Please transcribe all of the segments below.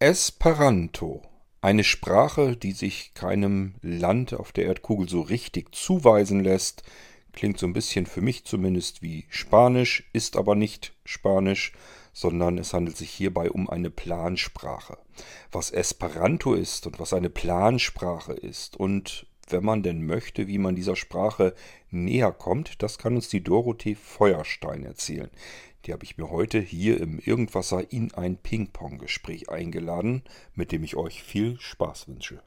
Esperanto. Eine Sprache, die sich keinem Land auf der Erdkugel so richtig zuweisen lässt, klingt so ein bisschen für mich zumindest wie Spanisch, ist aber nicht Spanisch, sondern es handelt sich hierbei um eine Plansprache. Was Esperanto ist und was eine Plansprache ist und wenn man denn möchte, wie man dieser Sprache näher kommt, das kann uns die Dorothee Feuerstein erzählen. Die habe ich mir heute hier im Irgendwasser in ein Ping-Pong-Gespräch eingeladen, mit dem ich euch viel Spaß wünsche.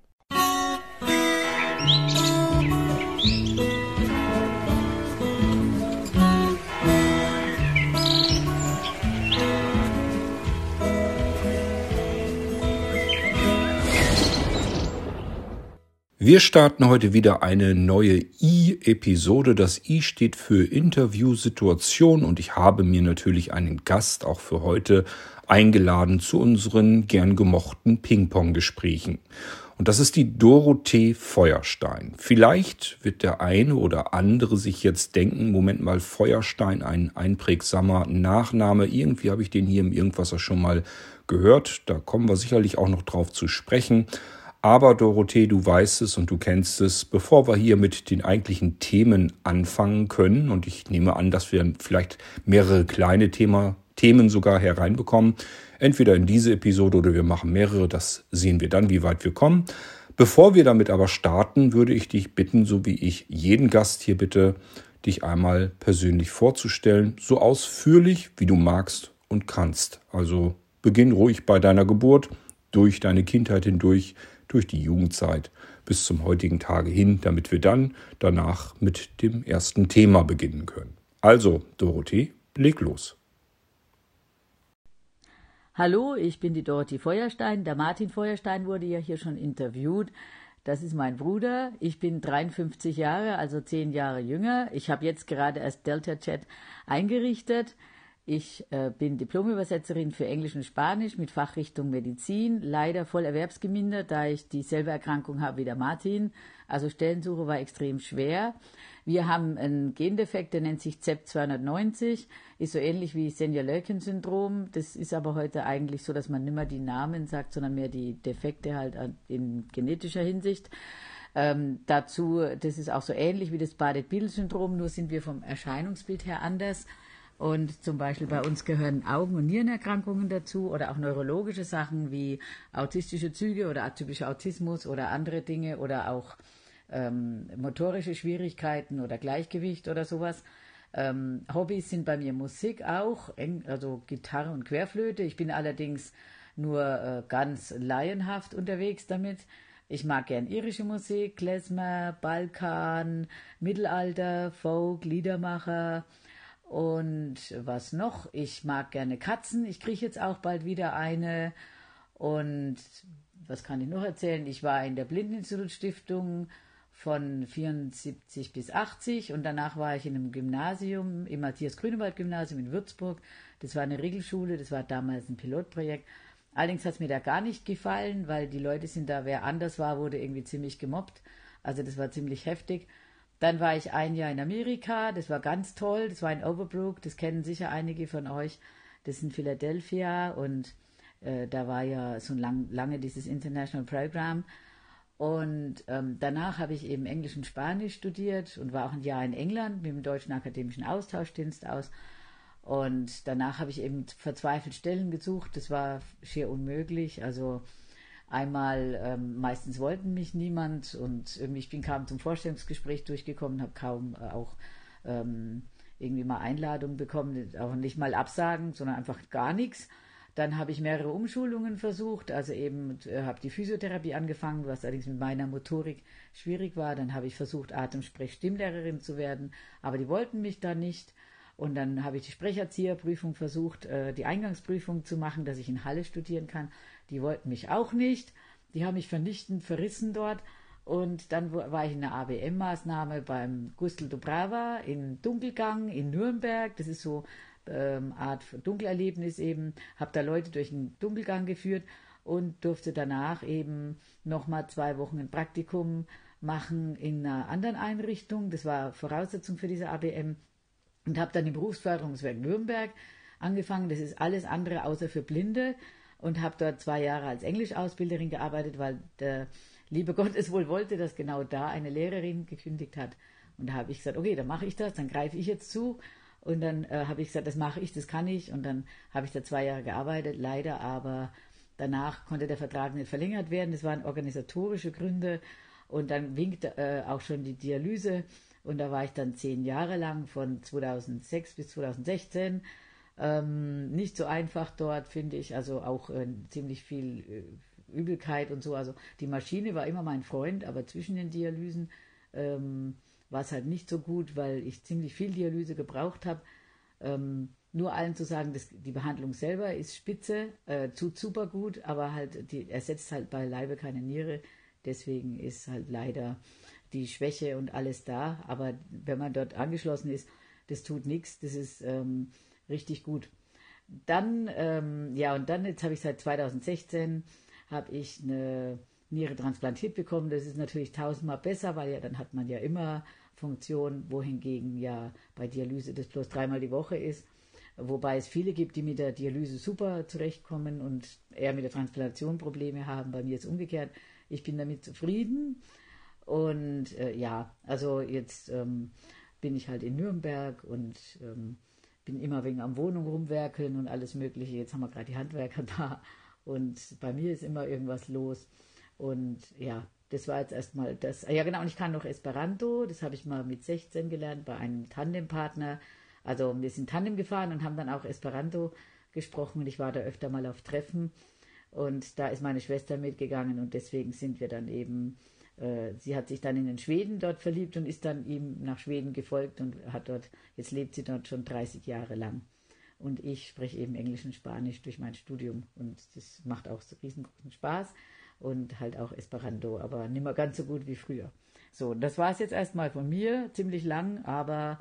Wir starten heute wieder eine neue I-Episode. Das I steht für Interviewsituation und ich habe mir natürlich einen Gast auch für heute eingeladen zu unseren gern gemochten Ping-Pong-Gesprächen. Und das ist die Dorothee Feuerstein. Vielleicht wird der eine oder andere sich jetzt denken, Moment mal, Feuerstein, ein einprägsamer Nachname. Irgendwie habe ich den hier im Irgendwasser schon mal gehört. Da kommen wir sicherlich auch noch drauf zu sprechen. Aber Dorothee, du weißt es und du kennst es, bevor wir hier mit den eigentlichen Themen anfangen können, und ich nehme an, dass wir vielleicht mehrere kleine Thema, Themen sogar hereinbekommen, entweder in diese Episode oder wir machen mehrere, das sehen wir dann, wie weit wir kommen. Bevor wir damit aber starten, würde ich dich bitten, so wie ich jeden Gast hier bitte, dich einmal persönlich vorzustellen, so ausführlich wie du magst und kannst. Also beginn ruhig bei deiner Geburt, durch deine Kindheit hindurch, durch die Jugendzeit bis zum heutigen Tage hin, damit wir dann danach mit dem ersten Thema beginnen können. Also, Dorothee, leg los. Hallo, ich bin die Dorothee Feuerstein. Der Martin Feuerstein wurde ja hier schon interviewt. Das ist mein Bruder. Ich bin 53 Jahre, also zehn Jahre jünger. Ich habe jetzt gerade erst Delta Chat eingerichtet. Ich äh, bin Diplomübersetzerin für Englisch und Spanisch mit Fachrichtung Medizin, leider voll erwerbsgemindert, da ich dieselbe Erkrankung habe wie der Martin. Also Stellensuche war extrem schwer. Wir haben einen Gendefekt, der nennt sich ZEP290, ist so ähnlich wie Senja-Lurkin-Syndrom. Das ist aber heute eigentlich so, dass man nicht mehr die Namen sagt, sondern mehr die Defekte halt in genetischer Hinsicht. Ähm, dazu, das ist auch so ähnlich wie das Bardet-Biedl-Syndrom, nur sind wir vom Erscheinungsbild her anders. Und zum Beispiel bei uns gehören Augen- und Nierenerkrankungen dazu oder auch neurologische Sachen wie autistische Züge oder atypischer Autismus oder andere Dinge oder auch ähm, motorische Schwierigkeiten oder Gleichgewicht oder sowas. Ähm, Hobbys sind bei mir Musik auch, also Gitarre und Querflöte. Ich bin allerdings nur äh, ganz laienhaft unterwegs damit. Ich mag gern irische Musik, Klezmer, Balkan, Mittelalter, Folk, Liedermacher, und was noch? Ich mag gerne Katzen. Ich kriege jetzt auch bald wieder eine. Und was kann ich noch erzählen? Ich war in der Blindeninstitutstiftung von 74 bis 80 und danach war ich in einem Gymnasium, im Matthias-Grünewald-Gymnasium in Würzburg. Das war eine Regelschule, das war damals ein Pilotprojekt. Allerdings hat es mir da gar nicht gefallen, weil die Leute sind da, wer anders war, wurde irgendwie ziemlich gemobbt. Also das war ziemlich heftig. Dann war ich ein Jahr in Amerika, das war ganz toll, das war in Overbrook, das kennen sicher einige von euch, das ist in Philadelphia und äh, da war ja so lang, lange dieses International Program. Und ähm, danach habe ich eben Englisch und Spanisch studiert und war auch ein Jahr in England mit dem Deutschen Akademischen Austauschdienst aus. Und danach habe ich eben verzweifelt Stellen gesucht. Das war schier unmöglich. Also Einmal, ähm, meistens wollten mich niemand und irgendwie, ich bin kaum zum Vorstellungsgespräch durchgekommen, habe kaum äh, auch ähm, irgendwie mal Einladungen bekommen, auch nicht mal Absagen, sondern einfach gar nichts. Dann habe ich mehrere Umschulungen versucht, also eben äh, habe die Physiotherapie angefangen, was allerdings mit meiner Motorik schwierig war. Dann habe ich versucht, Atemsprech-Stimmlehrerin zu werden, aber die wollten mich da nicht. Und dann habe ich die Sprecherzieherprüfung versucht, äh, die Eingangsprüfung zu machen, dass ich in Halle studieren kann. Die wollten mich auch nicht. Die haben mich vernichtend verrissen dort. Und dann war ich in der ABM-Maßnahme beim Gustl Dubrava in Dunkelgang in Nürnberg. Das ist so ähm, Art Dunkelerlebnis eben. Habe da Leute durch den Dunkelgang geführt und durfte danach eben nochmal zwei Wochen ein Praktikum machen in einer anderen Einrichtung. Das war Voraussetzung für diese ABM. Und habe dann im Berufsförderungswerk Nürnberg angefangen. Das ist alles andere außer für Blinde. Und habe dort zwei Jahre als Englischausbilderin gearbeitet, weil der liebe Gott es wohl wollte, dass genau da eine Lehrerin gekündigt hat. Und da habe ich gesagt, okay, dann mache ich das, dann greife ich jetzt zu. Und dann äh, habe ich gesagt, das mache ich, das kann ich. Und dann habe ich da zwei Jahre gearbeitet, leider aber danach konnte der Vertrag nicht verlängert werden. Das waren organisatorische Gründe. Und dann winkte äh, auch schon die Dialyse. Und da war ich dann zehn Jahre lang, von 2006 bis 2016. Ähm, nicht so einfach dort, finde ich. Also auch äh, ziemlich viel äh, Übelkeit und so. Also die Maschine war immer mein Freund, aber zwischen den Dialysen ähm, war es halt nicht so gut, weil ich ziemlich viel Dialyse gebraucht habe. Ähm, nur allen zu sagen, dass die Behandlung selber ist spitze, äh, tut super gut, aber halt die ersetzt halt beileibe keine Niere. Deswegen ist halt leider die Schwäche und alles da. Aber wenn man dort angeschlossen ist, das tut nichts. Das ist ähm, richtig gut. Dann, ähm, ja, und dann, jetzt habe ich seit 2016, habe ich eine Niere transplantiert bekommen. Das ist natürlich tausendmal besser, weil ja dann hat man ja immer Funktion, wohingegen ja bei Dialyse das bloß dreimal die Woche ist. Wobei es viele gibt, die mit der Dialyse super zurechtkommen und eher mit der Transplantation Probleme haben. Bei mir ist umgekehrt. Ich bin damit zufrieden. Und äh, ja, also jetzt ähm, bin ich halt in Nürnberg und ähm, bin immer wegen am Wohnung rumwerkeln und alles Mögliche. Jetzt haben wir gerade die Handwerker da und bei mir ist immer irgendwas los. Und ja, das war jetzt erstmal das. Ja, genau, und ich kann noch Esperanto, das habe ich mal mit 16 gelernt bei einem Tandempartner. Also wir sind Tandem gefahren und haben dann auch Esperanto gesprochen und ich war da öfter mal auf Treffen und da ist meine Schwester mitgegangen und deswegen sind wir dann eben sie hat sich dann in den Schweden dort verliebt und ist dann ihm nach Schweden gefolgt und hat dort, jetzt lebt sie dort schon 30 Jahre lang. Und ich spreche eben Englisch und Spanisch durch mein Studium und das macht auch so riesengroßen Spaß und halt auch Esperanto, aber nicht mehr ganz so gut wie früher. So, das war es jetzt erstmal von mir, ziemlich lang, aber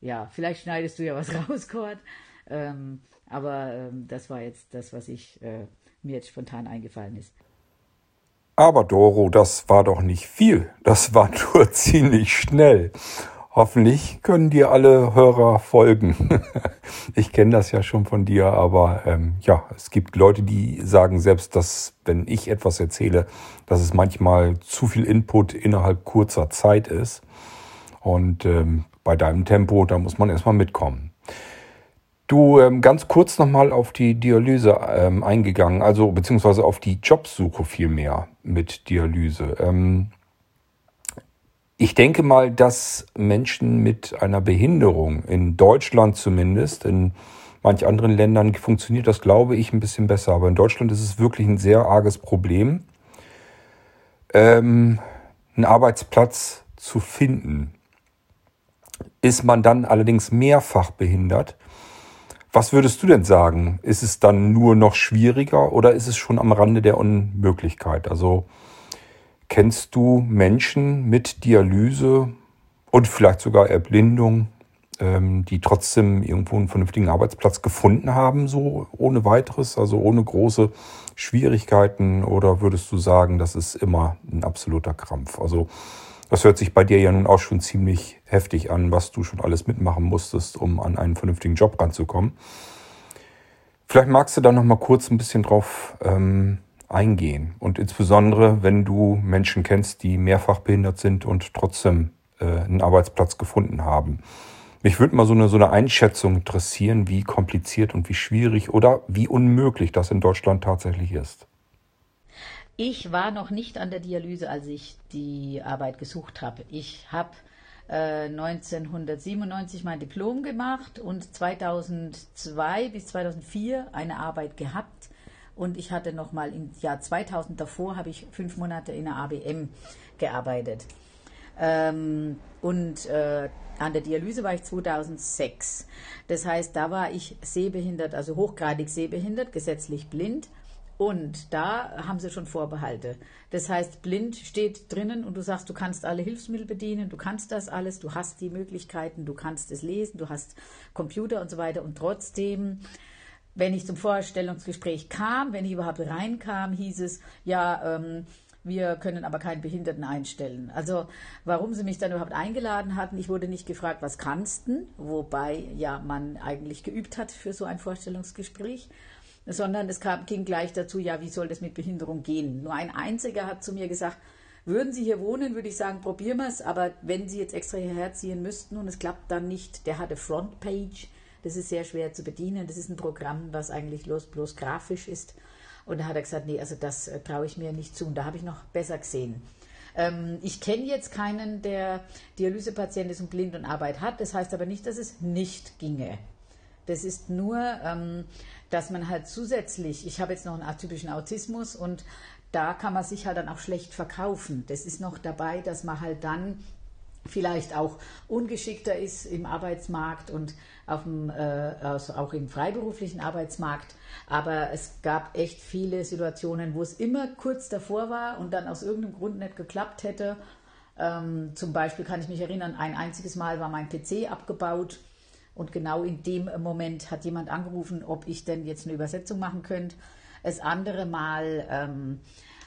ja, vielleicht schneidest du ja was raus, Kurt. Ähm, aber ähm, das war jetzt das, was ich äh, mir jetzt spontan eingefallen ist. Aber Doro, das war doch nicht viel. Das war nur ziemlich schnell. Hoffentlich können dir alle Hörer folgen. ich kenne das ja schon von dir, aber ähm, ja, es gibt Leute, die sagen selbst, dass wenn ich etwas erzähle, dass es manchmal zu viel Input innerhalb kurzer Zeit ist. Und ähm, bei deinem Tempo, da muss man erstmal mitkommen. Du, ähm, ganz kurz nochmal auf die Dialyse ähm, eingegangen, also beziehungsweise auf die Jobsuche vielmehr mit Dialyse. Ähm, ich denke mal, dass Menschen mit einer Behinderung, in Deutschland zumindest, in manch anderen Ländern funktioniert das, glaube ich, ein bisschen besser. Aber in Deutschland ist es wirklich ein sehr arges Problem, ähm, einen Arbeitsplatz zu finden. Ist man dann allerdings mehrfach behindert, was würdest du denn sagen? Ist es dann nur noch schwieriger oder ist es schon am Rande der Unmöglichkeit? Also kennst du Menschen mit Dialyse und vielleicht sogar Erblindung, ähm, die trotzdem irgendwo einen vernünftigen Arbeitsplatz gefunden haben, so ohne weiteres, also ohne große Schwierigkeiten? Oder würdest du sagen, das ist immer ein absoluter Krampf? Also das hört sich bei dir ja nun auch schon ziemlich heftig an, was du schon alles mitmachen musstest, um an einen vernünftigen Job ranzukommen. Vielleicht magst du da noch mal kurz ein bisschen drauf ähm, eingehen und insbesondere, wenn du Menschen kennst, die mehrfach behindert sind und trotzdem äh, einen Arbeitsplatz gefunden haben. Mich würde mal so eine, so eine Einschätzung interessieren, wie kompliziert und wie schwierig oder wie unmöglich das in Deutschland tatsächlich ist. Ich war noch nicht an der Dialyse, als ich die Arbeit gesucht habe. Ich habe äh, 1997 mein Diplom gemacht und 2002 bis 2004 eine Arbeit gehabt. Und ich hatte noch mal im Jahr 2000 davor, habe ich fünf Monate in der ABM gearbeitet. Ähm, und äh, an der Dialyse war ich 2006. Das heißt, da war ich sehbehindert, also hochgradig sehbehindert, gesetzlich blind und da haben sie schon Vorbehalte. Das heißt, blind steht drinnen und du sagst, du kannst alle Hilfsmittel bedienen, du kannst das alles, du hast die Möglichkeiten, du kannst es lesen, du hast Computer und so weiter. Und trotzdem, wenn ich zum Vorstellungsgespräch kam, wenn ich überhaupt reinkam, hieß es, ja, ähm, wir können aber keinen Behinderten einstellen. Also warum sie mich dann überhaupt eingeladen hatten, ich wurde nicht gefragt, was kannst du, wobei ja man eigentlich geübt hat für so ein Vorstellungsgespräch. Sondern es kam, ging gleich dazu, ja, wie soll das mit Behinderung gehen? Nur ein einziger hat zu mir gesagt, würden Sie hier wohnen, würde ich sagen, probieren wir es, aber wenn Sie jetzt extra hierher ziehen müssten und es klappt dann nicht, der hatte Frontpage, das ist sehr schwer zu bedienen, das ist ein Programm, was eigentlich bloß, bloß grafisch ist. Und da hat er gesagt, nee, also das äh, traue ich mir nicht zu. Und da habe ich noch besser gesehen. Ähm, ich kenne jetzt keinen, der Dialysepatient ist und blind und Arbeit hat. Das heißt aber nicht, dass es nicht ginge. Das ist nur, ähm, dass man halt zusätzlich, ich habe jetzt noch einen atypischen Autismus und da kann man sich halt dann auch schlecht verkaufen. Das ist noch dabei, dass man halt dann vielleicht auch ungeschickter ist im Arbeitsmarkt und auf dem, äh, also auch im freiberuflichen Arbeitsmarkt. Aber es gab echt viele Situationen, wo es immer kurz davor war und dann aus irgendeinem Grund nicht geklappt hätte. Ähm, zum Beispiel kann ich mich erinnern, ein einziges Mal war mein PC abgebaut und genau in dem Moment hat jemand angerufen, ob ich denn jetzt eine Übersetzung machen könnte. Das andere Mal ähm,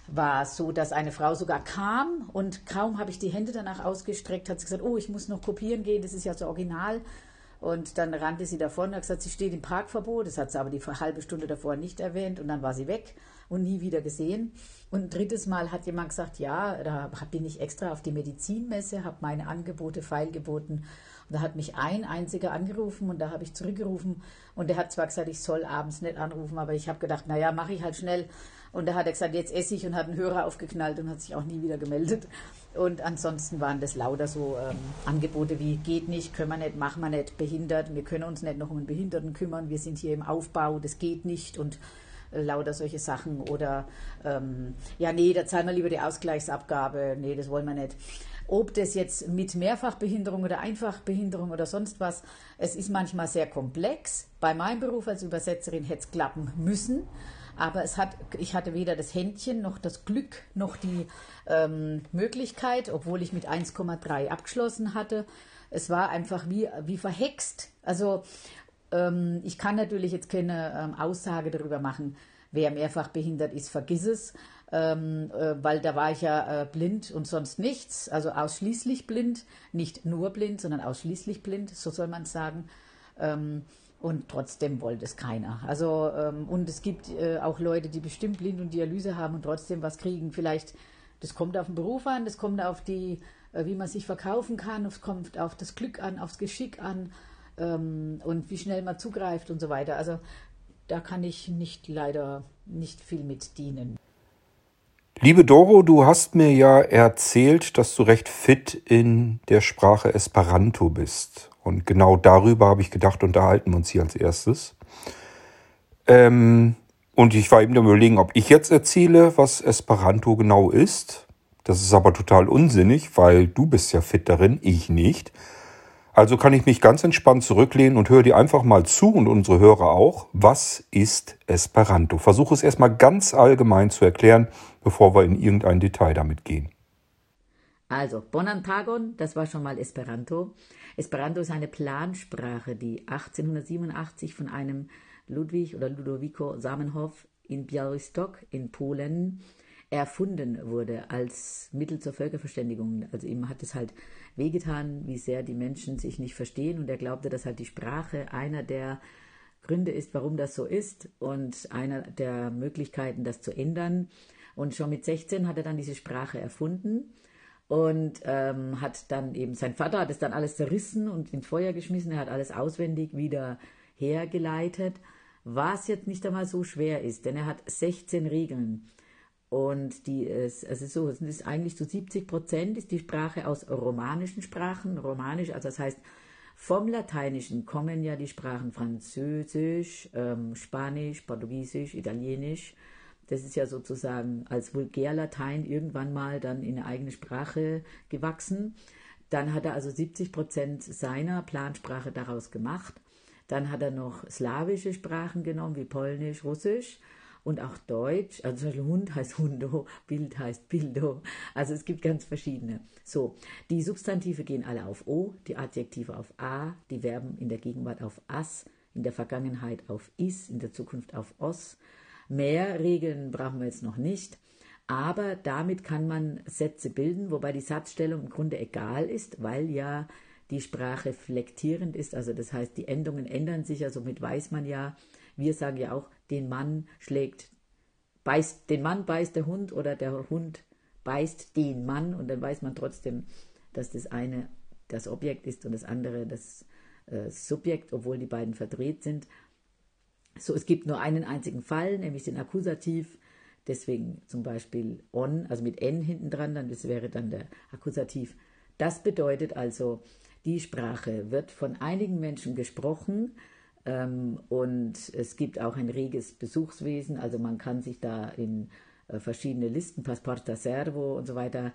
war es so, dass eine Frau sogar kam und kaum habe ich die Hände danach ausgestreckt, hat sie gesagt, oh, ich muss noch kopieren gehen, das ist ja so original. Und dann rannte sie davon und hat gesagt, sie steht im Parkverbot. Das hat sie aber die halbe Stunde davor nicht erwähnt. Und dann war sie weg und nie wieder gesehen. Und ein drittes Mal hat jemand gesagt, ja, da bin ich extra auf die Medizinmesse, habe meine Angebote feilgeboten. Und da hat mich ein einziger angerufen und da habe ich zurückgerufen. Und der hat zwar gesagt, ich soll abends nicht anrufen, aber ich habe gedacht, naja, mache ich halt schnell. Und da hat er gesagt, jetzt esse ich und hat einen Hörer aufgeknallt und hat sich auch nie wieder gemeldet. Und ansonsten waren das lauter so ähm, Angebote wie geht nicht, können wir nicht, machen wir nicht, behindert, wir können uns nicht noch um einen Behinderten kümmern, wir sind hier im Aufbau, das geht nicht und äh, lauter solche Sachen. Oder ähm, ja, nee, da zahlen wir lieber die Ausgleichsabgabe, nee, das wollen wir nicht. Ob das jetzt mit Mehrfachbehinderung oder Einfachbehinderung oder sonst was, es ist manchmal sehr komplex. Bei meinem Beruf als Übersetzerin hätte es klappen müssen. Aber es hat, ich hatte weder das Händchen noch das Glück noch die ähm, Möglichkeit, obwohl ich mit 1,3 abgeschlossen hatte. Es war einfach wie, wie verhext. Also ähm, ich kann natürlich jetzt keine ähm, Aussage darüber machen, wer mehrfach behindert ist, vergiss es, ähm, äh, weil da war ich ja äh, blind und sonst nichts, also ausschließlich blind, nicht nur blind, sondern ausschließlich blind, so soll man es sagen. Ähm, und trotzdem wollte es keiner. Also, ähm, und es gibt äh, auch Leute, die bestimmt blind und Dialyse haben und trotzdem was kriegen. Vielleicht, das kommt auf den Beruf an, das kommt auf die, äh, wie man sich verkaufen kann, es kommt auf das Glück an, aufs Geschick an ähm, und wie schnell man zugreift und so weiter. Also, da kann ich nicht leider nicht viel mit dienen. Liebe Doro, du hast mir ja erzählt, dass du recht fit in der Sprache Esperanto bist. Und genau darüber habe ich gedacht, unterhalten wir uns hier als erstes. Ähm, und ich war eben am überlegen, ob ich jetzt erzähle, was Esperanto genau ist. Das ist aber total unsinnig, weil du bist ja fit darin, ich nicht. Also kann ich mich ganz entspannt zurücklehnen und höre dir einfach mal zu und unsere Hörer auch. Was ist Esperanto? Versuche es erstmal ganz allgemein zu erklären, bevor wir in irgendein Detail damit gehen. Also, Bonantagon, das war schon mal Esperanto. Esperanto ist eine Plansprache, die 1887 von einem Ludwig oder Ludovico Samenhoff in Białystok in Polen erfunden wurde als Mittel zur Völkerverständigung. Also ihm hat es halt wehgetan, wie sehr die Menschen sich nicht verstehen und er glaubte, dass halt die Sprache einer der Gründe ist, warum das so ist und einer der Möglichkeiten, das zu ändern. Und schon mit 16 hat er dann diese Sprache erfunden und ähm, hat dann eben, sein Vater hat es dann alles zerrissen und ins Feuer geschmissen, er hat alles auswendig wieder hergeleitet, was jetzt nicht einmal so schwer ist, denn er hat 16 Regeln. Und die ist, also so, es ist eigentlich zu 70 Prozent ist die Sprache aus romanischen Sprachen. Romanisch, also das heißt, vom Lateinischen kommen ja die Sprachen Französisch, ähm, Spanisch, Portugiesisch, Italienisch, das ist ja sozusagen als Vulgärlatein irgendwann mal dann in eine eigene Sprache gewachsen. Dann hat er also 70 Prozent seiner Plansprache daraus gemacht. Dann hat er noch slawische Sprachen genommen, wie Polnisch, Russisch und auch Deutsch. Also zum Beispiel Hund heißt Hundo, Bild heißt Bildo. Also es gibt ganz verschiedene. So, die Substantive gehen alle auf O, die Adjektive auf A, die Verben in der Gegenwart auf As, in der Vergangenheit auf Is, in der Zukunft auf Os Mehr Regeln brauchen wir jetzt noch nicht, aber damit kann man Sätze bilden, wobei die Satzstellung im Grunde egal ist, weil ja die Sprache flektierend ist, also das heißt, die Endungen ändern sich, also somit weiß man ja, wir sagen ja auch, den Mann schlägt, beißt, den Mann beißt der Hund oder der Hund beißt den Mann und dann weiß man trotzdem, dass das eine das Objekt ist und das andere das äh, Subjekt, obwohl die beiden verdreht sind. So, es gibt nur einen einzigen Fall, nämlich den Akkusativ. Deswegen zum Beispiel on, also mit n hinten dran, dann das wäre dann der Akkusativ. Das bedeutet also, die Sprache wird von einigen Menschen gesprochen und es gibt auch ein reges Besuchswesen. Also man kann sich da in äh, verschiedene Listen, Passporta Servo und so weiter,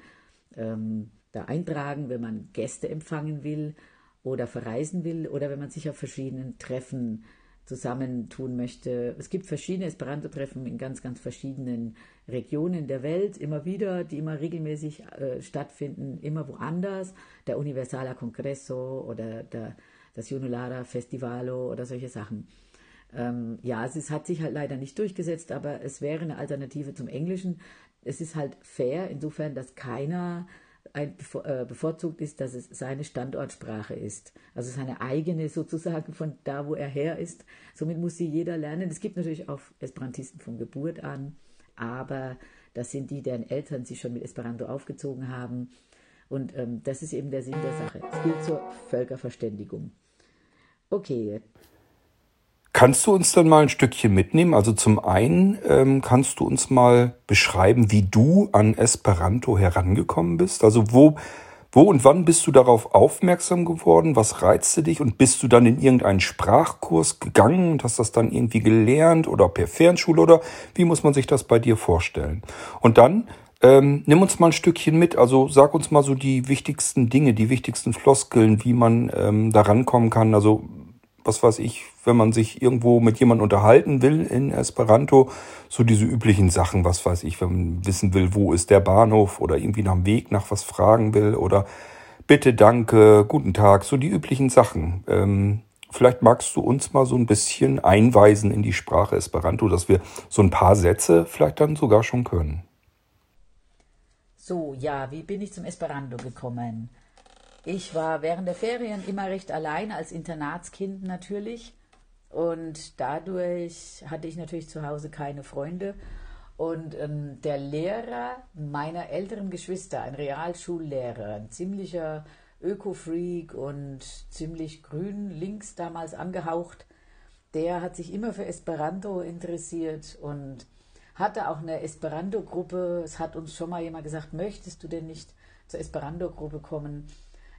ähm, da eintragen, wenn man Gäste empfangen will oder verreisen will oder wenn man sich auf verschiedenen Treffen zusammentun möchte. Es gibt verschiedene Esperanto-Treffen in ganz, ganz verschiedenen Regionen der Welt, immer wieder, die immer regelmäßig äh, stattfinden, immer woanders. Der Universala Congresso oder der, das Junulara Festivalo oder solche Sachen. Ähm, ja, es ist, hat sich halt leider nicht durchgesetzt, aber es wäre eine Alternative zum Englischen. Es ist halt fair, insofern, dass keiner ein, äh, bevorzugt ist, dass es seine Standortsprache ist. Also seine eigene sozusagen von da, wo er her ist. Somit muss sie jeder lernen. Es gibt natürlich auch Esperantisten von Geburt an, aber das sind die, deren Eltern sich schon mit Esperanto aufgezogen haben. Und ähm, das ist eben der Sinn der Sache. Es gilt zur Völkerverständigung. Okay, Kannst du uns dann mal ein Stückchen mitnehmen? Also zum einen ähm, kannst du uns mal beschreiben, wie du an Esperanto herangekommen bist? Also wo, wo und wann bist du darauf aufmerksam geworden? Was reizte dich? Und bist du dann in irgendeinen Sprachkurs gegangen und hast das dann irgendwie gelernt oder per Fernschule oder wie muss man sich das bei dir vorstellen? Und dann ähm, nimm uns mal ein Stückchen mit, also sag uns mal so die wichtigsten Dinge, die wichtigsten Floskeln, wie man ähm, da rankommen kann. Also was weiß ich, wenn man sich irgendwo mit jemandem unterhalten will in Esperanto, so diese üblichen Sachen, was weiß ich, wenn man wissen will, wo ist der Bahnhof oder irgendwie nach dem Weg nach was fragen will oder bitte, danke, guten Tag, so die üblichen Sachen. Ähm, vielleicht magst du uns mal so ein bisschen einweisen in die Sprache Esperanto, dass wir so ein paar Sätze vielleicht dann sogar schon können. So, ja, wie bin ich zum Esperanto gekommen? Ich war während der Ferien immer recht allein, als Internatskind natürlich. Und dadurch hatte ich natürlich zu Hause keine Freunde. Und ähm, der Lehrer meiner älteren Geschwister, ein Realschullehrer, ein ziemlicher Öko-Freak und ziemlich grün links damals angehaucht, der hat sich immer für Esperanto interessiert und hatte auch eine Esperanto-Gruppe. Es hat uns schon mal jemand gesagt, möchtest du denn nicht zur Esperanto-Gruppe kommen?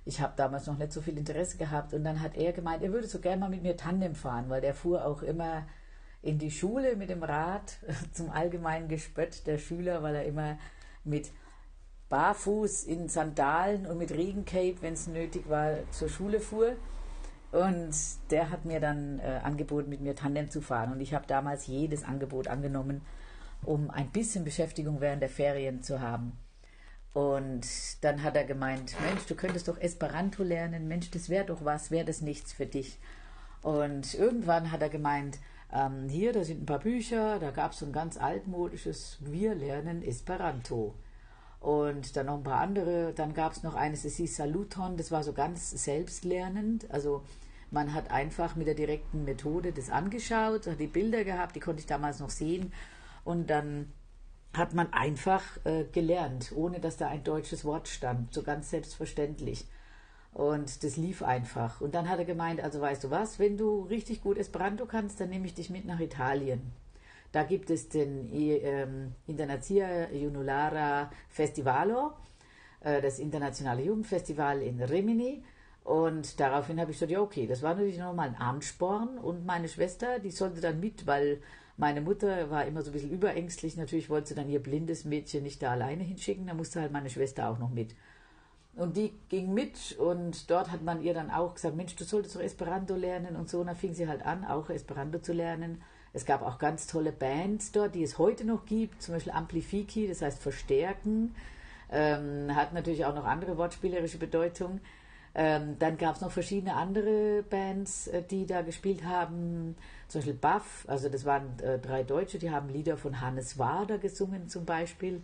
ich habe damals noch nicht so viel Interesse gehabt. Und dann hat er gemeint, er würde so gerne mal mit mir Tandem fahren, weil der fuhr auch immer in die Schule mit dem Rad zum allgemeinen Gespött der Schüler, weil er immer mit barfuß in Sandalen und mit Regencape, wenn es nötig war, zur Schule fuhr. Und der hat mir dann äh, angeboten, mit mir Tandem zu fahren. Und ich habe damals jedes Angebot angenommen, um ein bisschen Beschäftigung während der Ferien zu haben. Und dann hat er gemeint, Mensch, du könntest doch Esperanto lernen, Mensch, das wäre doch was, wäre das nichts für dich. Und irgendwann hat er gemeint, ähm, hier, da sind ein paar Bücher, da gab es so ein ganz altmodisches, wir lernen Esperanto. Und dann noch ein paar andere, dann gab es noch eines, das hieß Saluton, das war so ganz selbstlernend, also man hat einfach mit der direkten Methode das angeschaut, hat die Bilder gehabt, die konnte ich damals noch sehen und dann hat man einfach äh, gelernt, ohne dass da ein deutsches Wort stand, so ganz selbstverständlich. Und das lief einfach. Und dann hat er gemeint, also weißt du was, wenn du richtig gut Esperanto kannst, dann nehme ich dich mit nach Italien. Da gibt es den ähm, Internazia Junulara Festivalo, äh, das internationale Jugendfestival in Rimini. Und daraufhin habe ich gesagt, ja okay, das war natürlich nochmal ein Ansporn. Und meine Schwester, die sollte dann mit, weil meine Mutter war immer so ein bisschen überängstlich. Natürlich wollte sie dann ihr blindes Mädchen nicht da alleine hinschicken. Da musste halt meine Schwester auch noch mit. Und die ging mit und dort hat man ihr dann auch gesagt, Mensch, du solltest doch Esperanto lernen und so. Und dann fing sie halt an, auch Esperanto zu lernen. Es gab auch ganz tolle Bands dort, die es heute noch gibt, zum Beispiel Amplifiki, das heißt Verstärken. Ähm, hat natürlich auch noch andere wortspielerische Bedeutung. Ähm, dann gab es noch verschiedene andere Bands, äh, die da gespielt haben. Zum Beispiel Buff, also das waren äh, drei Deutsche, die haben Lieder von Hannes Wader gesungen zum Beispiel.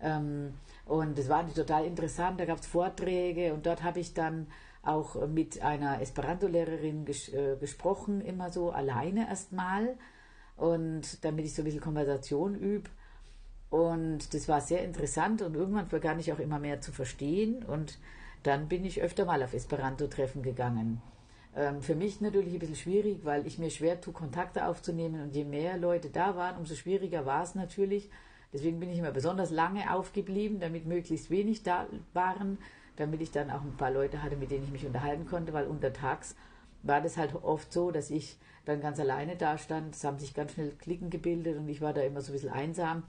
Ähm, und das war total interessant, da gab es Vorträge und dort habe ich dann auch mit einer Esperanto-Lehrerin ges äh, gesprochen, immer so alleine erstmal. und damit ich so ein bisschen Konversation übe. Und das war sehr interessant und irgendwann begann ich auch immer mehr zu verstehen und dann bin ich öfter mal auf Esperanto-Treffen gegangen. Ähm, für mich natürlich ein bisschen schwierig, weil ich mir schwer tue, Kontakte aufzunehmen und je mehr Leute da waren, umso schwieriger war es natürlich. Deswegen bin ich immer besonders lange aufgeblieben, damit möglichst wenig da waren, damit ich dann auch ein paar Leute hatte, mit denen ich mich unterhalten konnte, weil untertags war das halt oft so, dass ich dann ganz alleine da stand. Es haben sich ganz schnell Klicken gebildet und ich war da immer so ein bisschen einsam.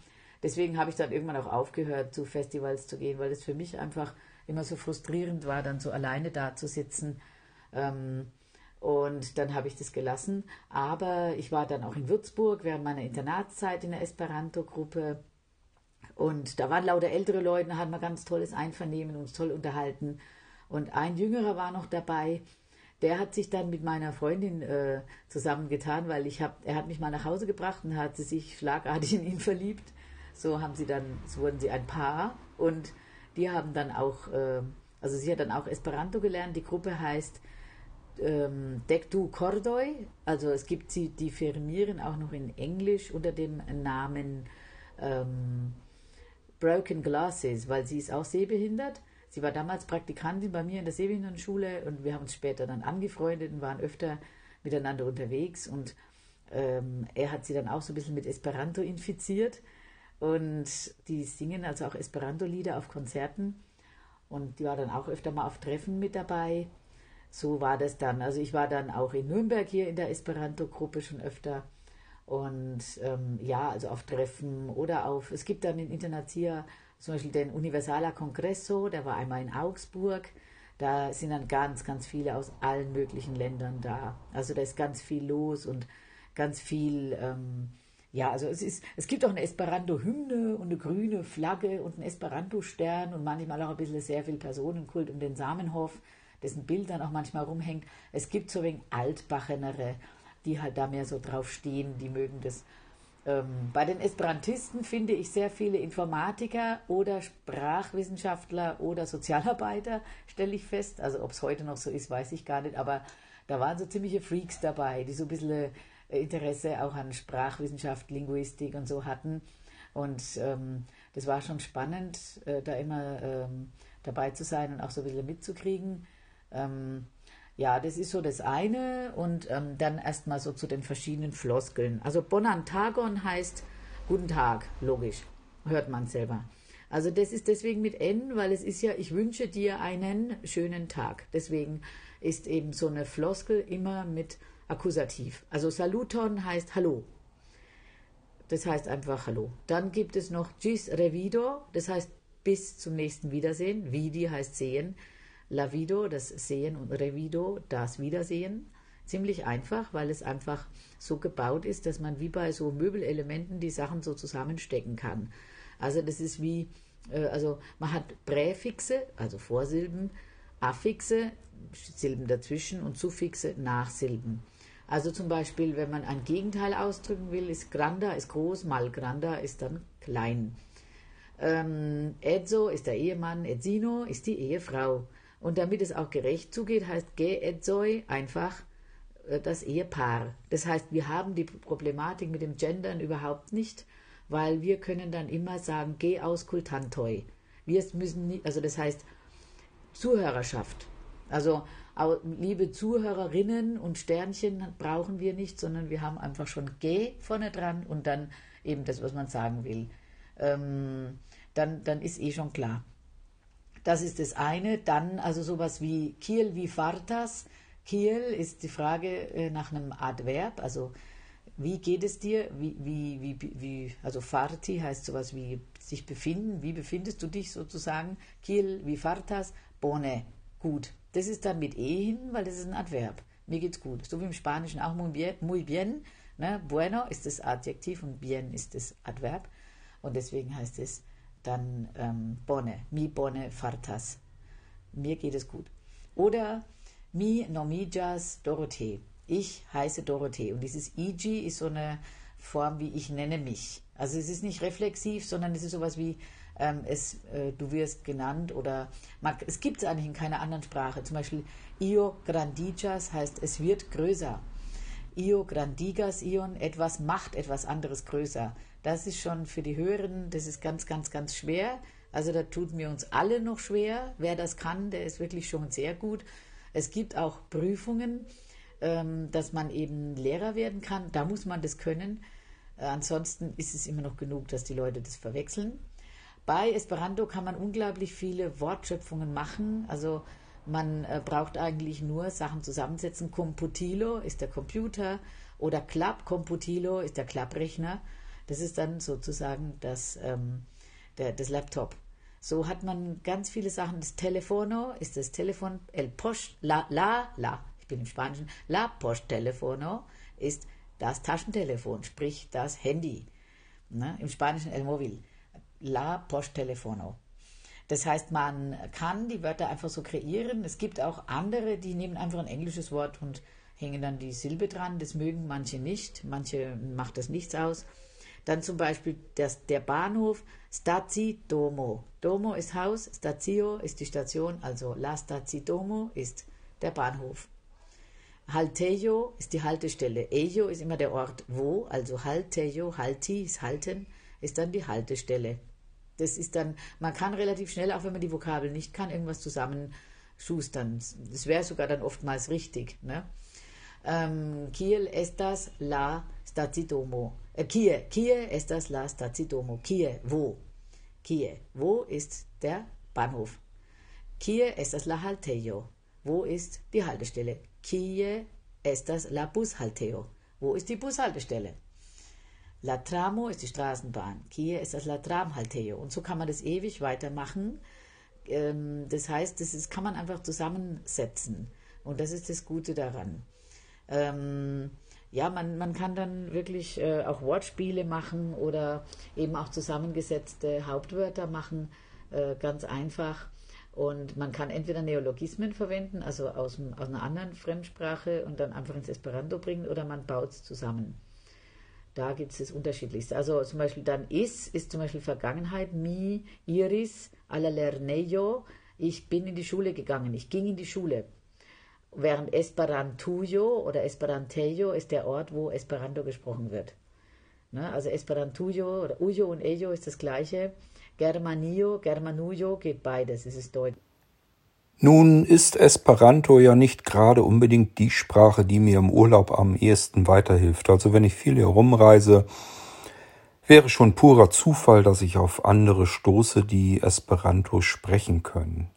Deswegen habe ich dann irgendwann auch aufgehört, zu Festivals zu gehen, weil es für mich einfach immer so frustrierend war, dann so alleine da zu sitzen. Ähm, und dann habe ich das gelassen. Aber ich war dann auch in Würzburg während meiner Internatszeit in der Esperanto-Gruppe. Und da waren lauter ältere Leute, da hatten wir ganz tolles Einvernehmen, uns toll unterhalten. Und ein Jüngerer war noch dabei, der hat sich dann mit meiner Freundin äh, zusammengetan, weil ich hab, er hat mich mal nach Hause gebracht und hat sie sich schlagartig in ihn verliebt. So haben sie dann, so wurden sie ein Paar und die haben dann auch, äh, also sie hat dann auch Esperanto gelernt. Die Gruppe heißt ähm, Dektu Kordoi, also es gibt sie, die firmieren auch noch in Englisch unter dem Namen ähm, Broken Glasses, weil sie ist auch sehbehindert. Sie war damals Praktikantin bei mir in der Sehbehindertenschule und wir haben uns später dann angefreundet und waren öfter miteinander unterwegs und ähm, er hat sie dann auch so ein bisschen mit Esperanto infiziert und die singen also auch Esperanto-Lieder auf Konzerten und die war dann auch öfter mal auf Treffen mit dabei. So war das dann. Also ich war dann auch in Nürnberg hier in der Esperanto-Gruppe schon öfter und ähm, ja, also auf Treffen oder auf, es gibt dann in Internazia zum Beispiel den Universala Congresso, der war einmal in Augsburg. Da sind dann ganz, ganz viele aus allen möglichen Ländern da. Also da ist ganz viel los und ganz viel, ähm, ja, also es ist, es gibt auch eine Esperanto-Hymne und eine grüne Flagge und einen Esperanto-Stern und manchmal auch ein bisschen sehr viel Personenkult um den Samenhof, dessen Bild dann auch manchmal rumhängt. Es gibt so wegen Altbachenere, die halt da mehr so drauf stehen, die mögen das. Ähm, bei den Esperantisten finde ich sehr viele Informatiker oder Sprachwissenschaftler oder Sozialarbeiter, stelle ich fest. Also ob es heute noch so ist, weiß ich gar nicht, aber da waren so ziemliche Freaks dabei, die so ein bisschen äh, Interesse auch an Sprachwissenschaft, Linguistik und so hatten. Und ähm, das war schon spannend, äh, da immer ähm, dabei zu sein und auch so ein bisschen mitzukriegen. Ähm, ja, das ist so das eine und ähm, dann erstmal so zu den verschiedenen Floskeln. Also Bonantagon heißt Guten Tag, logisch, hört man selber. Also das ist deswegen mit N, weil es ist ja, ich wünsche dir einen schönen Tag. Deswegen ist eben so eine Floskel immer mit Akkusativ. Also Saluton heißt Hallo. Das heißt einfach Hallo. Dann gibt es noch Gis Revido, das heißt bis zum nächsten Wiedersehen. Vidi heißt sehen. Lavido, das Sehen und Revido, das Wiedersehen. Ziemlich einfach, weil es einfach so gebaut ist, dass man wie bei so Möbelelementen die Sachen so zusammenstecken kann. Also das ist wie, äh, also man hat Präfixe, also Vorsilben, Affixe, Silben dazwischen und Suffixe, Nachsilben. Also zum Beispiel, wenn man ein Gegenteil ausdrücken will, ist granda ist groß, mal granda ist dann klein. Ähm, Edzo ist der Ehemann, Edzino ist die Ehefrau. Und damit es auch gerecht zugeht, heißt Ge Edzoi einfach äh, das Ehepaar. Das heißt, wir haben die Problematik mit dem Gendern überhaupt nicht, weil wir können dann immer sagen Ge auskultantoi. Wir müssen, nie, also das heißt Zuhörerschaft. Also liebe Zuhörerinnen und Sternchen brauchen wir nicht, sondern wir haben einfach schon G vorne dran und dann eben das, was man sagen will. Ähm, dann, dann ist eh schon klar. Das ist das eine. Dann also sowas wie Kiel wie Fartas. Kiel ist die Frage äh, nach einem Adverb, also wie geht es dir? Wie, wie, wie, wie, also Farti heißt sowas wie sich befinden. Wie befindest du dich sozusagen? Kiel wie Fartas, bone, gut. Das ist dann mit E hin, weil das ist ein Adverb. Mir geht's gut. So wie im Spanischen auch muy bien. Muy bien ne? Bueno ist das Adjektiv und bien ist das Adverb. Und deswegen heißt es dann ähm, Bonne, mi bone fartas. Mir geht es gut. Oder mi nomijas Dorothee. Ich heiße Dorothee. Und dieses Iji ist so eine Form wie ich nenne mich. Also es ist nicht reflexiv, sondern es ist sowas wie ähm, es, äh, du wirst genannt oder man, es gibt es eigentlich in keiner anderen Sprache. Zum Beispiel io grandijas heißt es wird größer. Io grandigas ion, etwas macht etwas anderes größer. Das ist schon für die Höheren, das ist ganz, ganz, ganz schwer. Also da tut mir uns alle noch schwer. Wer das kann, der ist wirklich schon sehr gut. Es gibt auch Prüfungen, ähm, dass man eben Lehrer werden kann. Da muss man das können. Äh, ansonsten ist es immer noch genug, dass die Leute das verwechseln. Bei Esperanto kann man unglaublich viele Wortschöpfungen machen. Also man äh, braucht eigentlich nur Sachen zusammensetzen. Computilo ist der Computer oder Club Computilo ist der Klapprechner. Das ist dann sozusagen das, ähm, der, das Laptop. So hat man ganz viele Sachen. Das Telefono ist das Telefon, el post, la, la, la, ich bin im Spanischen, la post telefono ist das Taschentelefon, sprich das Handy. Ne? Im Spanischen el móvil, la post telefono. Das heißt, man kann die Wörter einfach so kreieren. Es gibt auch andere, die nehmen einfach ein englisches Wort und hängen dann die Silbe dran. Das mögen manche nicht, manche macht das nichts aus. Dann zum Beispiel das, der Bahnhof Stazi Domo. Domo ist Haus, Stazio ist die Station, also La Stazi Domo ist der Bahnhof. Haltejo ist die Haltestelle. Ejo ist immer der Ort wo, also Haltejo, Halti ist halten, ist dann die Haltestelle. Das ist dann, man kann relativ schnell, auch wenn man die Vokabel nicht kann, irgendwas zusammenschustern. Das wäre sogar dann oftmals richtig. Ne? Ähm, Kiel estas la stacidomo. Äh, Kie, Kie estas la stacidomo. Kie, wo? Kie, wo ist der Bahnhof? Kie estas la haltejo. Wo ist die Haltestelle? Kie estas la bushalteo. Wo ist die Bushaltestelle? La Tramo ist die Straßenbahn. Kie ist das La Tramhalteo. Und so kann man das ewig weitermachen. Ähm, das heißt, das ist, kann man einfach zusammensetzen. Und das ist das Gute daran. Ähm, ja, man, man kann dann wirklich äh, auch Wortspiele machen oder eben auch zusammengesetzte Hauptwörter machen, äh, ganz einfach. Und man kann entweder Neologismen verwenden, also aus, aus einer anderen Fremdsprache und dann einfach ins Esperanto bringen, oder man baut es zusammen. Da gibt es das Unterschiedlichste. Also zum Beispiel dann is ist zum Beispiel Vergangenheit, mi, iris, alla lernejo, ich bin in die Schule gegangen, ich ging in die Schule. Während Esperantujo oder Esperantejo ist der Ort, wo Esperanto gesprochen wird. Ne? Also Esperantujo oder Ujo und Ejo ist das gleiche. Germanio, Germanujo geht beides, es ist Deutsch. Nun ist Esperanto ja nicht gerade unbedingt die Sprache, die mir im Urlaub am ehesten weiterhilft. Also wenn ich viel herumreise, wäre schon purer Zufall, dass ich auf andere stoße, die Esperanto sprechen können.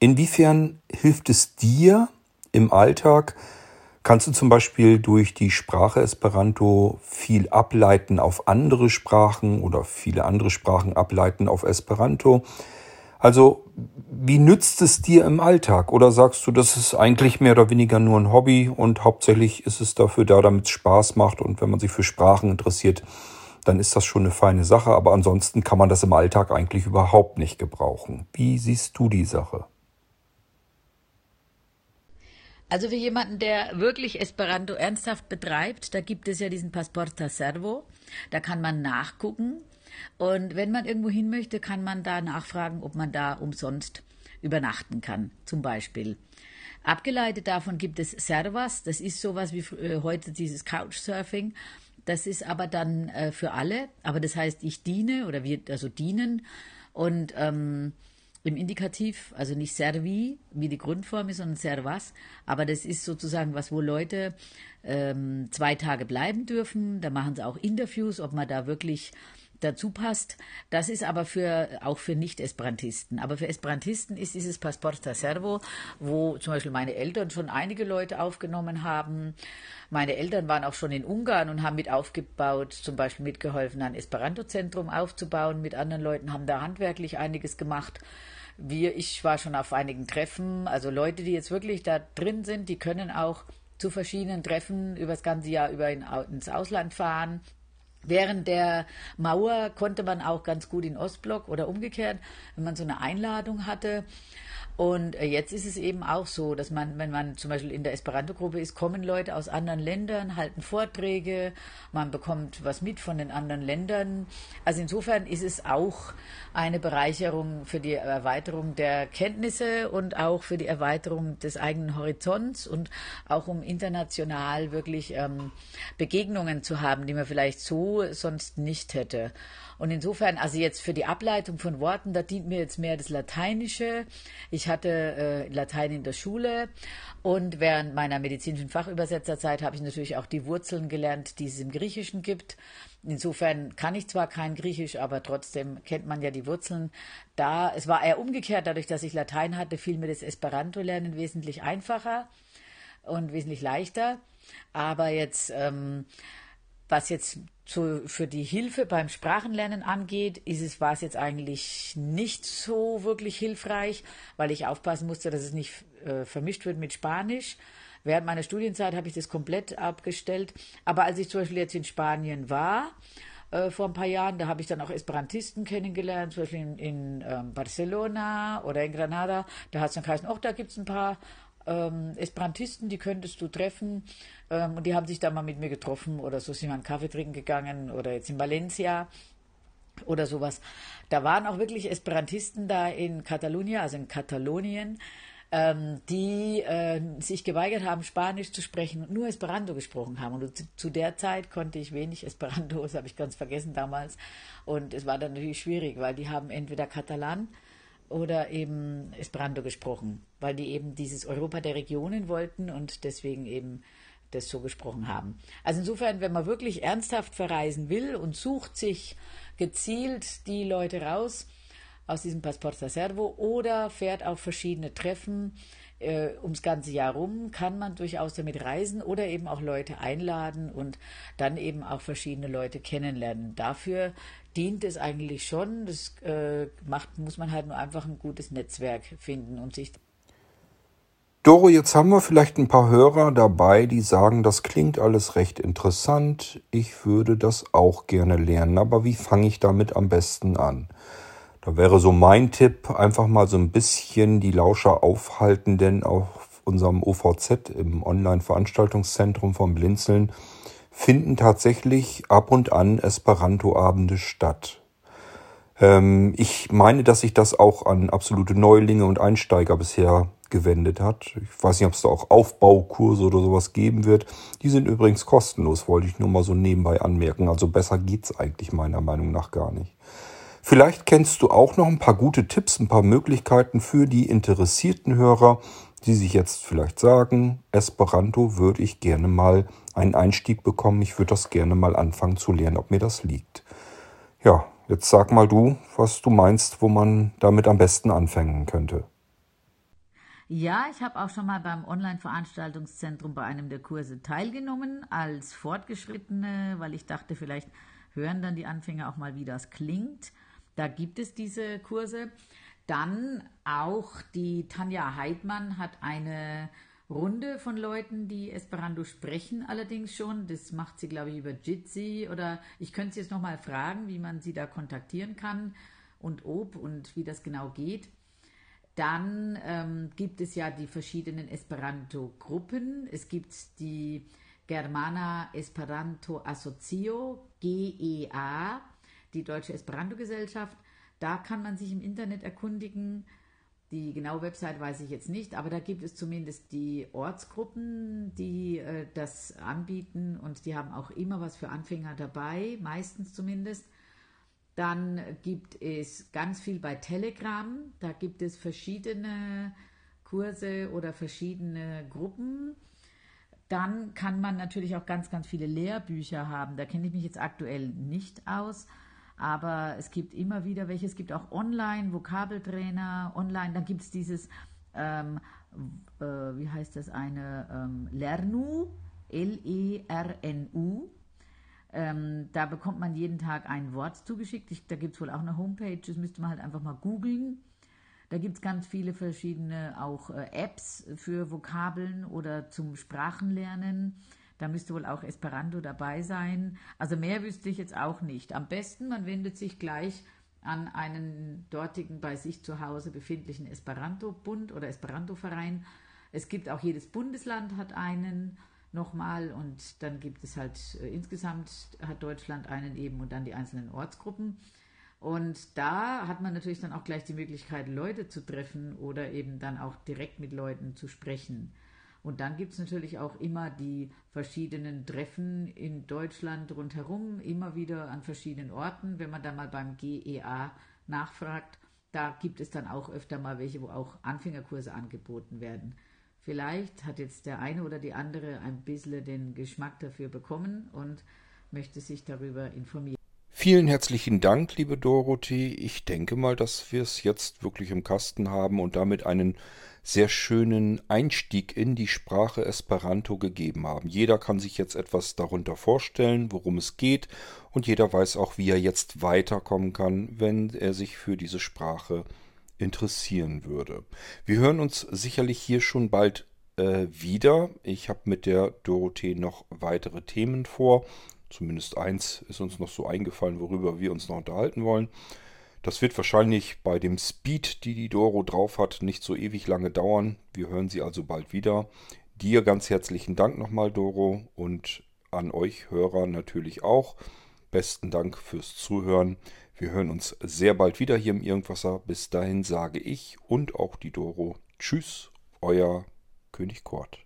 Inwiefern hilft es dir im Alltag? Kannst du zum Beispiel durch die Sprache Esperanto viel ableiten auf andere Sprachen oder viele andere Sprachen ableiten auf Esperanto? Also, wie nützt es dir im Alltag? Oder sagst du, das ist eigentlich mehr oder weniger nur ein Hobby und hauptsächlich ist es dafür da, damit es Spaß macht und wenn man sich für Sprachen interessiert, dann ist das schon eine feine Sache, aber ansonsten kann man das im Alltag eigentlich überhaupt nicht gebrauchen. Wie siehst du die Sache? Also für jemanden, der wirklich Esperanto ernsthaft betreibt, da gibt es ja diesen Passporta Servo, da kann man nachgucken, und wenn man irgendwo hin möchte, kann man da nachfragen, ob man da umsonst übernachten kann, zum Beispiel. Abgeleitet davon gibt es Servas, das ist sowas wie äh, heute dieses Couchsurfing. Das ist aber dann äh, für alle, aber das heißt, ich diene oder wir also dienen. Und ähm, im Indikativ, also nicht servi, wie die Grundform ist, sondern servas, aber das ist sozusagen was, wo Leute ähm, zwei Tage bleiben dürfen. Da machen sie auch Interviews, ob man da wirklich dazu passt. Das ist aber für, auch für Nicht-Esperantisten. Aber für Esperantisten ist dieses Passporta Servo, wo zum Beispiel meine Eltern schon einige Leute aufgenommen haben. Meine Eltern waren auch schon in Ungarn und haben mit aufgebaut, zum Beispiel mitgeholfen, ein Esperanto-Zentrum aufzubauen. Mit anderen Leuten haben da handwerklich einiges gemacht. Wir, ich war schon auf einigen Treffen. Also Leute, die jetzt wirklich da drin sind, die können auch zu verschiedenen Treffen über das ganze Jahr über in, ins Ausland fahren Während der Mauer konnte man auch ganz gut in Ostblock oder umgekehrt, wenn man so eine Einladung hatte, und äh, jetzt ist es eben auch so, dass man, wenn man zum Beispiel in der Esperanto-Gruppe ist, kommen Leute aus anderen Ländern, halten Vorträge, man bekommt was mit von den anderen Ländern. Also insofern ist es auch eine Bereicherung für die Erweiterung der Kenntnisse und auch für die Erweiterung des eigenen Horizonts und auch um international wirklich ähm, Begegnungen zu haben, die man vielleicht so sonst nicht hätte. Und insofern, also jetzt für die Ableitung von Worten, da dient mir jetzt mehr das Lateinische. Ich hatte äh, Latein in der Schule und während meiner medizinischen Fachübersetzerzeit habe ich natürlich auch die Wurzeln gelernt, die es im Griechischen gibt. Insofern kann ich zwar kein Griechisch, aber trotzdem kennt man ja die Wurzeln. Da, es war eher umgekehrt, dadurch, dass ich Latein hatte, fiel mir das Esperanto-Lernen wesentlich einfacher und wesentlich leichter. Aber jetzt ähm, was jetzt zu, für die Hilfe beim Sprachenlernen angeht, ist es, war es jetzt eigentlich nicht so wirklich hilfreich, weil ich aufpassen musste, dass es nicht äh, vermischt wird mit Spanisch. Während meiner Studienzeit habe ich das komplett abgestellt. Aber als ich zum Beispiel jetzt in Spanien war, äh, vor ein paar Jahren, da habe ich dann auch Esperantisten kennengelernt, zum Beispiel in, in ähm, Barcelona oder in Granada. Da hat es dann geheißen, auch da gibt es ein paar ähm, Esperantisten, die könntest du treffen. Ähm, und die haben sich da mal mit mir getroffen oder so sind wir einen Kaffee trinken gegangen oder jetzt in Valencia oder sowas. Da waren auch wirklich Esperantisten da in Katalonien, also in Katalonien, ähm, die äh, sich geweigert haben, Spanisch zu sprechen und nur Esperanto gesprochen haben. Und zu, zu der Zeit konnte ich wenig Esperanto, das habe ich ganz vergessen damals. Und es war dann natürlich schwierig, weil die haben entweder Katalan oder eben Esperanto gesprochen, weil die eben dieses Europa der Regionen wollten und deswegen eben das so gesprochen haben. Also insofern, wenn man wirklich ernsthaft verreisen will und sucht sich gezielt die Leute raus aus diesem Passporta Servo oder fährt auf verschiedene Treffen äh, ums ganze Jahr rum, kann man durchaus damit reisen oder eben auch Leute einladen und dann eben auch verschiedene Leute kennenlernen. Dafür dient es eigentlich schon. Das äh, macht, muss man halt nur einfach ein gutes Netzwerk finden und sich Doro, jetzt haben wir vielleicht ein paar Hörer dabei, die sagen, das klingt alles recht interessant. Ich würde das auch gerne lernen, aber wie fange ich damit am besten an? Da wäre so mein Tipp, einfach mal so ein bisschen die Lauscher aufhalten, denn auf unserem OVZ im Online-Veranstaltungszentrum von Blinzeln finden tatsächlich ab und an Esperanto-Abende statt. Ähm, ich meine, dass sich das auch an absolute Neulinge und Einsteiger bisher gewendet hat. Ich weiß nicht, ob es da auch Aufbaukurse oder sowas geben wird. Die sind übrigens kostenlos, wollte ich nur mal so nebenbei anmerken. Also besser geht's eigentlich meiner Meinung nach gar nicht. Vielleicht kennst du auch noch ein paar gute Tipps, ein paar Möglichkeiten für die interessierten Hörer, die sich jetzt vielleicht sagen, Esperanto würde ich gerne mal einen Einstieg bekommen. Ich würde das gerne mal anfangen zu lernen, ob mir das liegt. Ja, jetzt sag mal du, was du meinst, wo man damit am besten anfangen könnte. Ja, ich habe auch schon mal beim Online-Veranstaltungszentrum bei einem der Kurse teilgenommen als Fortgeschrittene, weil ich dachte, vielleicht hören dann die Anfänger auch mal, wie das klingt. Da gibt es diese Kurse. Dann auch die Tanja Heidmann hat eine Runde von Leuten, die Esperanto sprechen, allerdings schon. Das macht sie, glaube ich, über Jitsi oder ich könnte sie jetzt nochmal fragen, wie man sie da kontaktieren kann und ob und wie das genau geht. Dann ähm, gibt es ja die verschiedenen Esperanto-Gruppen. Es gibt die Germana Esperanto Asocio, GEA, die Deutsche Esperanto-Gesellschaft. Da kann man sich im Internet erkundigen. Die genaue Website weiß ich jetzt nicht, aber da gibt es zumindest die Ortsgruppen, die äh, das anbieten und die haben auch immer was für Anfänger dabei, meistens zumindest. Dann gibt es ganz viel bei Telegram. Da gibt es verschiedene Kurse oder verschiedene Gruppen. Dann kann man natürlich auch ganz, ganz viele Lehrbücher haben. Da kenne ich mich jetzt aktuell nicht aus. Aber es gibt immer wieder welche. Es gibt auch online Vokabeltrainer, online. Dann gibt es dieses, ähm, äh, wie heißt das, eine ähm, Lernu, L-E-R-N-U. Ähm, da bekommt man jeden Tag ein Wort zugeschickt. Ich, da gibt es wohl auch eine Homepage, das müsste man halt einfach mal googeln. Da gibt es ganz viele verschiedene auch äh, Apps für Vokabeln oder zum Sprachenlernen. Da müsste wohl auch Esperanto dabei sein. Also mehr wüsste ich jetzt auch nicht. Am besten, man wendet sich gleich an einen dortigen bei sich zu Hause befindlichen Esperanto-Bund oder Esperanto-Verein. Es gibt auch jedes Bundesland hat einen nochmal und dann gibt es halt äh, insgesamt hat Deutschland einen eben und dann die einzelnen Ortsgruppen. Und da hat man natürlich dann auch gleich die Möglichkeit, Leute zu treffen oder eben dann auch direkt mit Leuten zu sprechen. Und dann gibt es natürlich auch immer die verschiedenen Treffen in Deutschland rundherum, immer wieder an verschiedenen Orten. Wenn man dann mal beim GEA nachfragt, da gibt es dann auch öfter mal welche, wo auch Anfängerkurse angeboten werden. Vielleicht hat jetzt der eine oder die andere ein bisschen den Geschmack dafür bekommen und möchte sich darüber informieren. Vielen herzlichen Dank, liebe Dorothee. Ich denke mal, dass wir es jetzt wirklich im Kasten haben und damit einen sehr schönen Einstieg in die Sprache Esperanto gegeben haben. Jeder kann sich jetzt etwas darunter vorstellen, worum es geht, und jeder weiß auch, wie er jetzt weiterkommen kann, wenn er sich für diese Sprache interessieren würde. Wir hören uns sicherlich hier schon bald äh, wieder. Ich habe mit der Dorothee noch weitere Themen vor. Zumindest eins ist uns noch so eingefallen, worüber wir uns noch unterhalten wollen. Das wird wahrscheinlich bei dem Speed, die die Doro drauf hat, nicht so ewig lange dauern. Wir hören sie also bald wieder. Dir ganz herzlichen Dank nochmal, Doro, und an euch Hörer natürlich auch. Besten Dank fürs Zuhören. Wir hören uns sehr bald wieder hier im Irgendwasser. Bis dahin sage ich und auch die Doro Tschüss, euer König Kort.